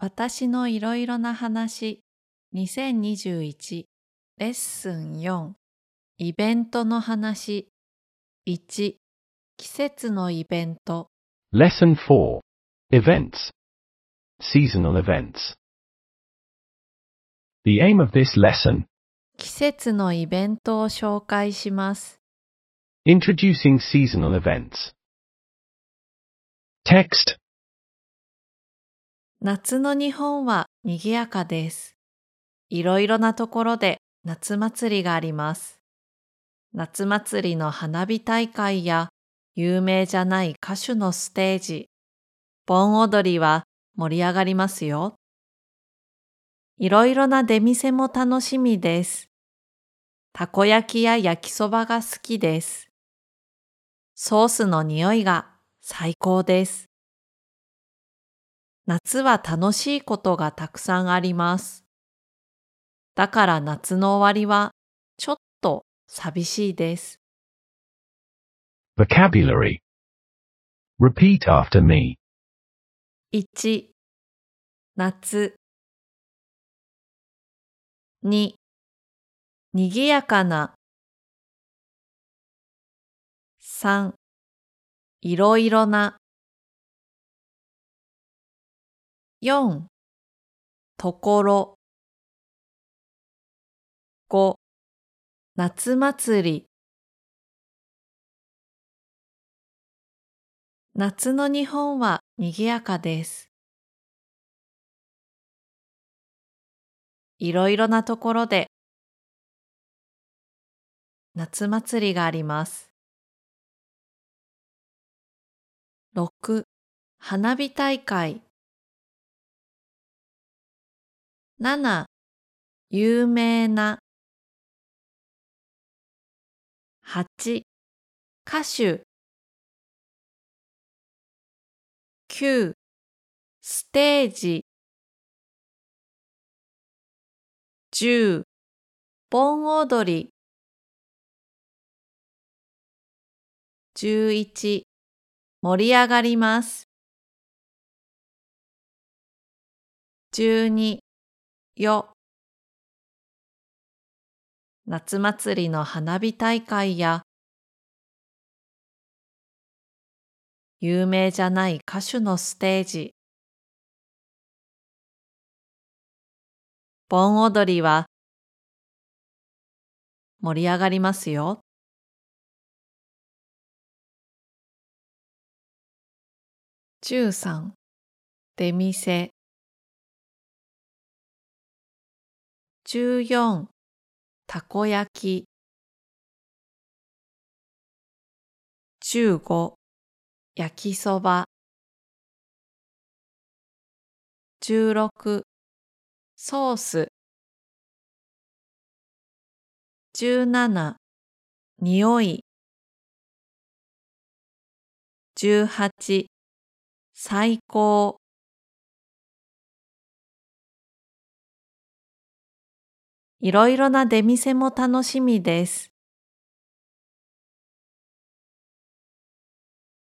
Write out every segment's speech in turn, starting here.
私のいろいろな話2021レッスン4イベントの話1季節のイベント Lesson 4 Events Seasonal Events The aim of this lesson, 季節のイベントを紹介します。introducing seasonal events. Text 夏の日本は賑やかです。いろいろなところで夏祭りがあります。夏祭りの花火大会や有名じゃない歌手のステージ、盆踊りは盛り上がりますよ。いろいろな出店も楽しみです。たこ焼きや焼きそばが好きです。ソースの匂いが最高です。夏は楽しいことがたくさんあります。だから夏の終わりはちょっと寂しいです。Vocabulary. Repeat after me. 1夏。2にぎやかな。3いろいろな4ところ5夏祭り夏の日本は賑やかです。いろいろなところで夏祭りがあります。6. 花火大会 7. 有名な 8. 歌手 9. ステージ 10. 盆踊り 11. 盛り上がります 12. よ。夏祭りの花火大会や有名じゃない歌手のステージ。盆踊りは盛り上がりますよ。13出店。14たこ焼き。15焼きそば。16ソース。17匂い。18最高。いろいろな出店も楽しみです。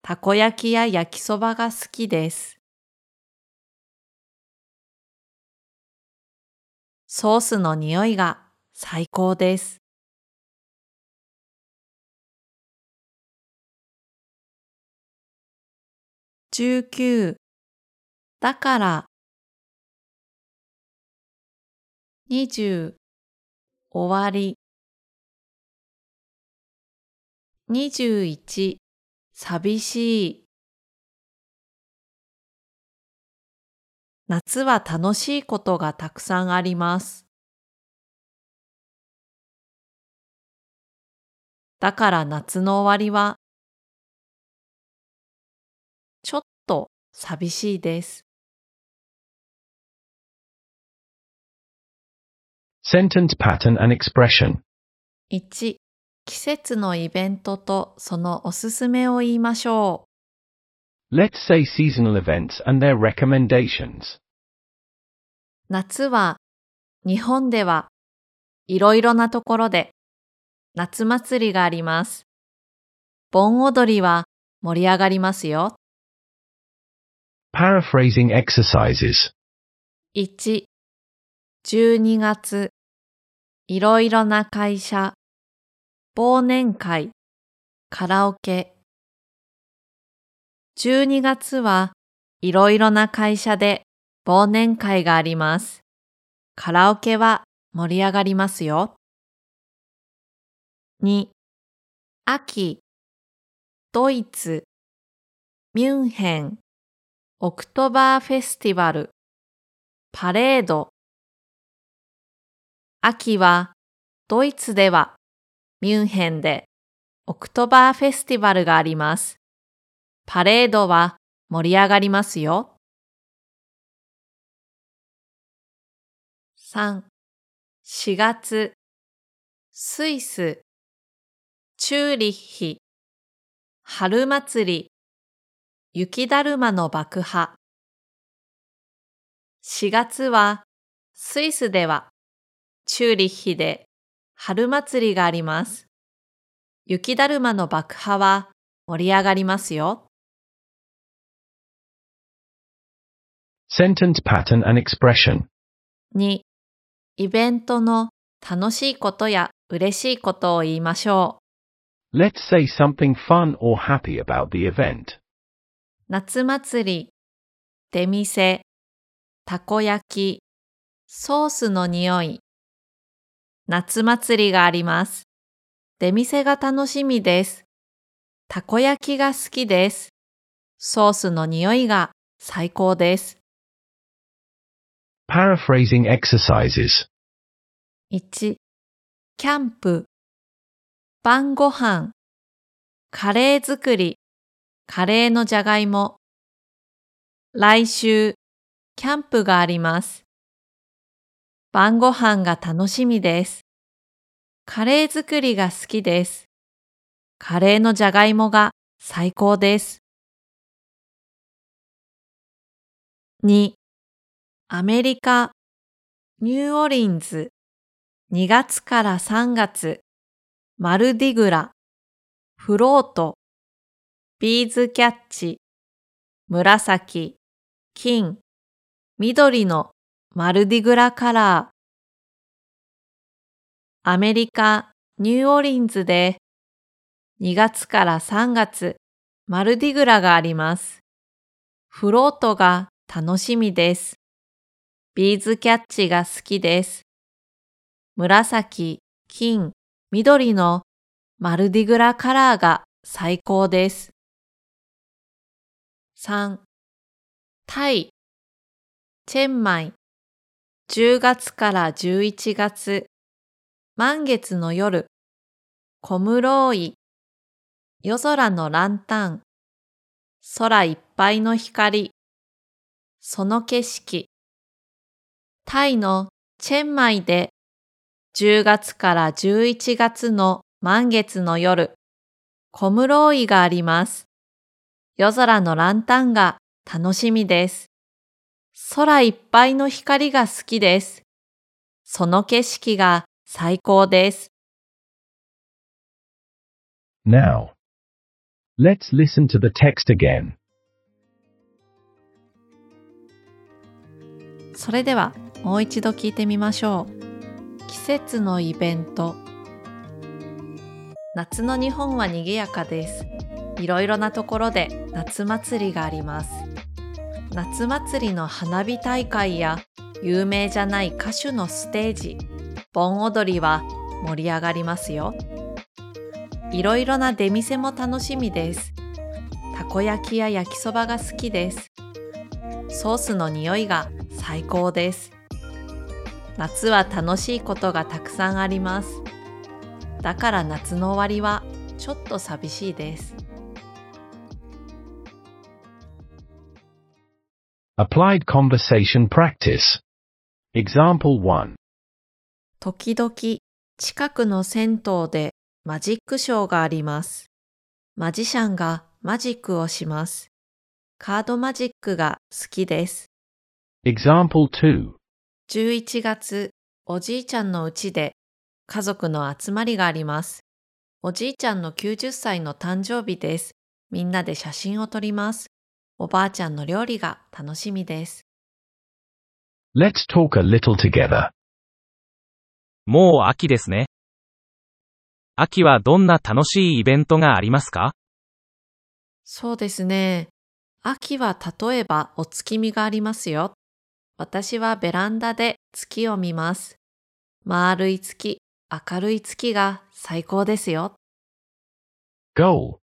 たこ焼きや焼きそばが好きです。ソースの匂いが最高です。19だから20終わり21寂しい夏は楽しいことがたくさんあります。だから夏の終わりはちょっと寂しいです。Sentence pattern and expression. 1. 季節のイベントとそのおすすめを言いましょ Let's say seasonal events and their recommendations. う。夏は日本ではいろいろなところで夏祭りがあります。盆踊りは盛り上がりますよ。Paraphrasing exercises. 1、12月、いろいろな会社、忘年会、カラオケ。12月はいろいろな会社で忘年会があります。カラオケは盛り上がりますよ。2、秋、ドイツ、ミュンヘン、オクトバーフェスティバル、パレード。秋はドイツではミュンヘンでオクトバーフェスティバルがあります。パレードは盛り上がりますよ。3、4月、スイス、チューリッヒ、春祭り、雪だるまの爆破。4月は、スイスでは、チューリッヒで春祭りがあります。雪だるまの爆破は盛り上がりますよ。Sentence pattern and expression. 2、イベントの楽しいことや嬉しいことを言いましょう。Let's say something fun or happy about the event. 夏祭り、出店、たこ焼き、ソースの匂い。夏祭りがあります。出店が楽しみです。たこ焼きが好きです。ソースの匂いが最高です。Paraphrasing exercises 1. キャンプ晩ご飯カレー作りカレーのじゃがいも来週キャンプがあります晩ご飯が楽しみです。カレー作りが好きです。カレーのじゃがいもが最高です。2アメリカ、ニューオリンズ、2月から3月、マルディグラ、フロート、ビーズキャッチ、紫、金、緑のマルディグラカラー。アメリカ、ニューオリンズで2月から3月、マルディグラがあります。フロートが楽しみです。ビーズキャッチが好きです。紫、金、緑のマルディグラカラーが最高です。3. タイ、チェンマイ、10月から11月、満月の夜、コムローイ、夜空のランタン、空いっぱいの光、その景色、タイのチェンマイで10月から11月の満月の夜、コムローイがあります。夜空のランタンが楽しみです。空いっぱいの光が好きです。その景色が最高です。Now, let's listen to the text again. それではもう一度聞いてみましょう。季節のイベント。夏の日本は賑やかです。いろいろなところで夏祭りがあります。夏祭りの花火大会や有名じゃない歌手のステージ、盆踊りは盛り上がりますよ。いろいろな出店も楽しみです。たこ焼きや焼きそばが好きです。ソースの匂いが最高です。夏は楽しいことがたくさんあります。だから夏の終わりはちょっと寂しいです。Applied Conversation Practice Example 1時々近くの銭湯でマジックショーがあります。マジシャンがマジックをします。カードマジックが好きです。Example 2 11月、おじいちゃんの家で家族の集まりがあります。おじいちゃんの90歳の誕生日です。みんなで写真を撮ります。おばあちゃんの料理が楽しみです。Let's talk a little together. もう秋ですね。秋はどんな楽しいイベントがありますか？そうですね。秋は例えばお月見がありますよ。私はベランダで月を見ます。丸い月、明るい月が最高ですよ。Goal.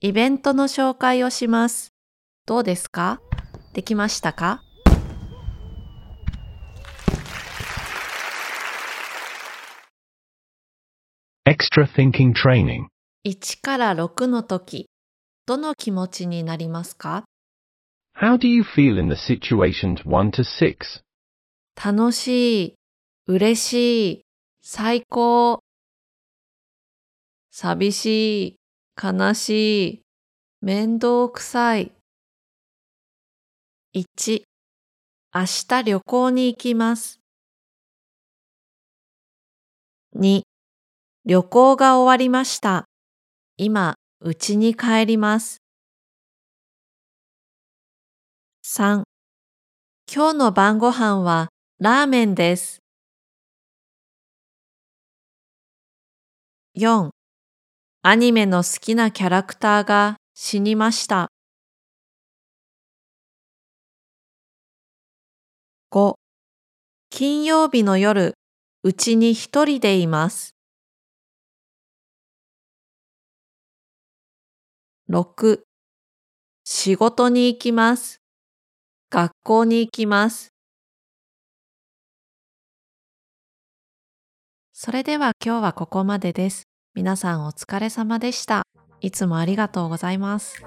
イベントの紹介をします。どうですかできましたか Extra thinking training. 1から6の時、どの気持ちになりますか How do you feel in the situations 1 to 6? 楽しい、嬉しい、最高。寂しい、悲しい、面倒くさい。1、明日旅行に行きます。2、旅行が終わりました。今、家に帰ります。3、今日の晩ご飯はラーメンです。4. アニメの好きなキャラクターが死にました。5. 金曜日の夜、うちに一人でいます。6. 仕事に行きます。学校に行きます。それでは今日はここまでです。皆さんお疲れ様でした。いつもありがとうございます。